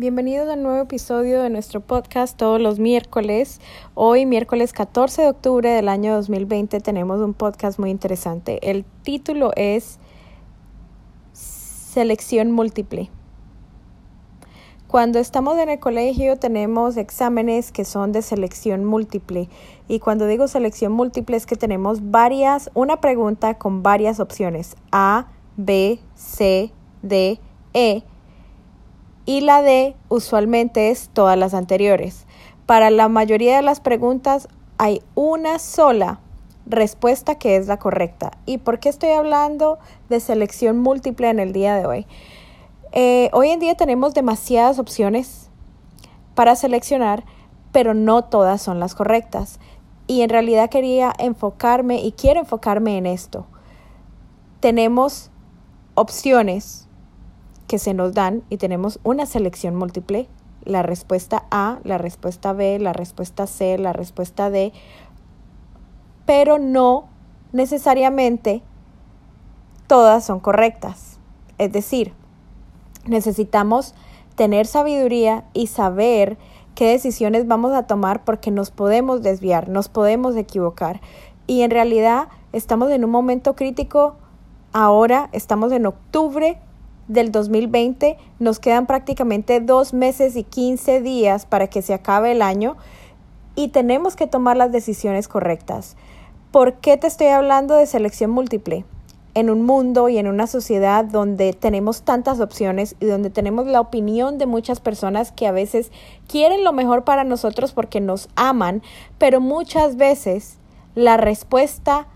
Bienvenidos a un nuevo episodio de nuestro podcast todos los miércoles. Hoy, miércoles 14 de octubre del año 2020, tenemos un podcast muy interesante. El título es Selección múltiple. Cuando estamos en el colegio tenemos exámenes que son de selección múltiple y cuando digo selección múltiple es que tenemos varias, una pregunta con varias opciones A, B, C, D, E y la D usualmente es todas las anteriores. Para la mayoría de las preguntas hay una sola respuesta que es la correcta. ¿Y por qué estoy hablando de selección múltiple en el día de hoy? Eh, hoy en día tenemos demasiadas opciones para seleccionar, pero no todas son las correctas. Y en realidad quería enfocarme y quiero enfocarme en esto. Tenemos opciones que se nos dan y tenemos una selección múltiple, la respuesta A, la respuesta B, la respuesta C, la respuesta D, pero no necesariamente todas son correctas. Es decir, necesitamos tener sabiduría y saber qué decisiones vamos a tomar porque nos podemos desviar, nos podemos equivocar. Y en realidad estamos en un momento crítico ahora, estamos en octubre del 2020. Nos quedan prácticamente dos meses y 15 días para que se acabe el año y tenemos que tomar las decisiones correctas. ¿Por qué te estoy hablando de selección múltiple? En un mundo y en una sociedad donde tenemos tantas opciones y donde tenemos la opinión de muchas personas que a veces quieren lo mejor para nosotros porque nos aman, pero muchas veces la respuesta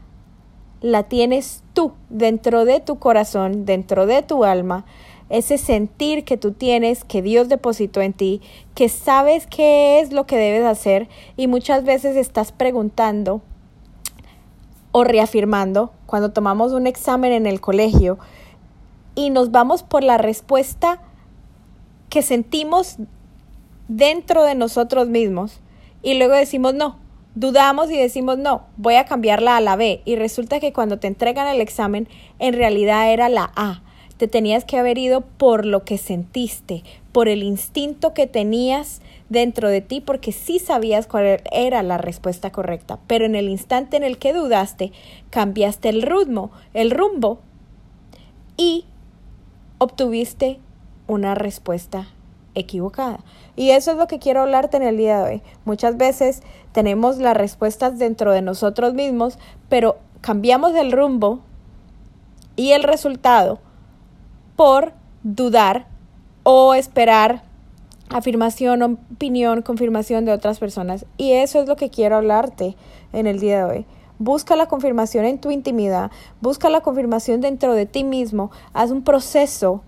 la tienes tú dentro de tu corazón, dentro de tu alma, ese sentir que tú tienes, que Dios depositó en ti, que sabes qué es lo que debes hacer y muchas veces estás preguntando o reafirmando cuando tomamos un examen en el colegio y nos vamos por la respuesta que sentimos dentro de nosotros mismos y luego decimos no, Dudamos y decimos, no, voy a cambiarla a la B. Y resulta que cuando te entregan el examen, en realidad era la A. Te tenías que haber ido por lo que sentiste, por el instinto que tenías dentro de ti, porque sí sabías cuál era la respuesta correcta. Pero en el instante en el que dudaste, cambiaste el ritmo, el rumbo, y obtuviste una respuesta equivocada. Y eso es lo que quiero hablarte en el día de hoy. Muchas veces tenemos las respuestas dentro de nosotros mismos, pero cambiamos el rumbo y el resultado por dudar o esperar afirmación, opinión, confirmación de otras personas. Y eso es lo que quiero hablarte en el día de hoy. Busca la confirmación en tu intimidad, busca la confirmación dentro de ti mismo, haz un proceso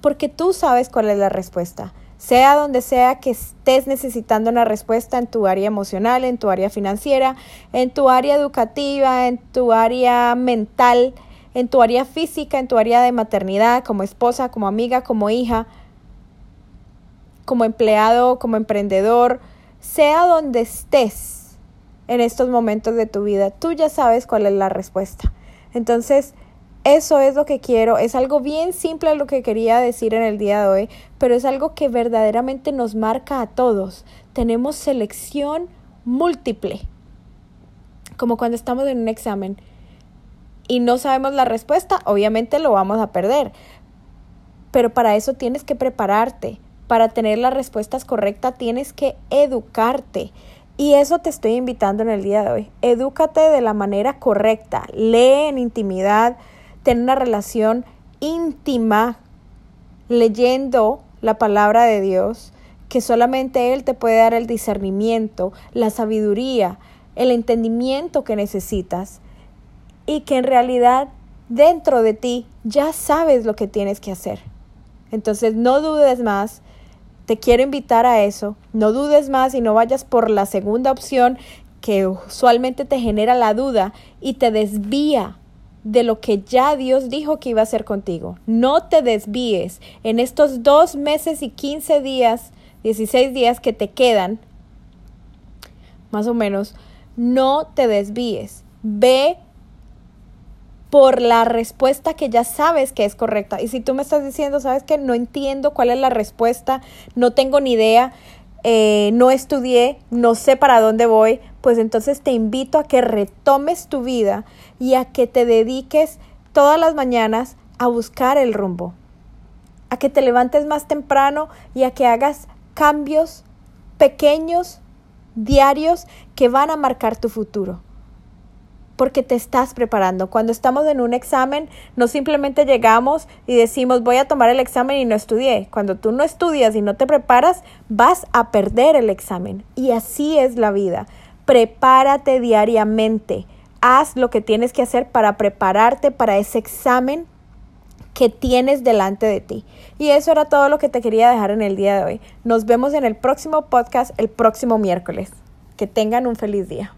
porque tú sabes cuál es la respuesta. Sea donde sea que estés necesitando una respuesta en tu área emocional, en tu área financiera, en tu área educativa, en tu área mental, en tu área física, en tu área de maternidad, como esposa, como amiga, como hija, como empleado, como emprendedor, sea donde estés en estos momentos de tu vida, tú ya sabes cuál es la respuesta. Entonces, eso es lo que quiero, es algo bien simple lo que quería decir en el día de hoy, pero es algo que verdaderamente nos marca a todos. Tenemos selección múltiple, como cuando estamos en un examen y no sabemos la respuesta, obviamente lo vamos a perder. Pero para eso tienes que prepararte, para tener las respuestas correctas tienes que educarte. Y eso te estoy invitando en el día de hoy. Edúcate de la manera correcta, lee en intimidad, tener una relación íntima leyendo la palabra de Dios, que solamente Él te puede dar el discernimiento, la sabiduría, el entendimiento que necesitas y que en realidad dentro de ti ya sabes lo que tienes que hacer. Entonces no dudes más, te quiero invitar a eso, no dudes más y no vayas por la segunda opción que usualmente te genera la duda y te desvía de lo que ya Dios dijo que iba a hacer contigo. No te desvíes en estos dos meses y 15 días, 16 días que te quedan, más o menos, no te desvíes. Ve por la respuesta que ya sabes que es correcta. Y si tú me estás diciendo, sabes que no entiendo cuál es la respuesta, no tengo ni idea, eh, no estudié, no sé para dónde voy, pues entonces te invito a que retomes tu vida y a que te dediques todas las mañanas a buscar el rumbo, a que te levantes más temprano y a que hagas cambios pequeños, diarios, que van a marcar tu futuro porque te estás preparando. Cuando estamos en un examen, no simplemente llegamos y decimos voy a tomar el examen y no estudié. Cuando tú no estudias y no te preparas, vas a perder el examen. Y así es la vida. Prepárate diariamente. Haz lo que tienes que hacer para prepararte para ese examen que tienes delante de ti. Y eso era todo lo que te quería dejar en el día de hoy. Nos vemos en el próximo podcast el próximo miércoles. Que tengan un feliz día.